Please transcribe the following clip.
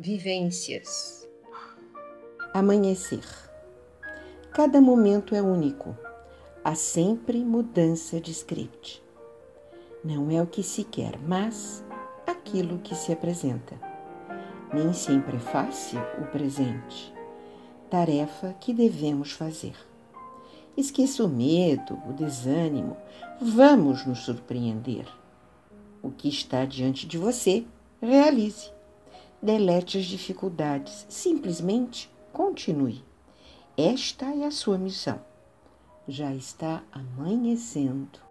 Vivências. Amanhecer. Cada momento é único. Há sempre mudança de script. Não é o que se quer, mas aquilo que se apresenta. Nem sempre é fácil o presente. Tarefa que devemos fazer. Esqueça o medo, o desânimo. Vamos nos surpreender. O que está diante de você, realize. Delete as dificuldades. Simplesmente continue. Esta é a sua missão. Já está amanhecendo.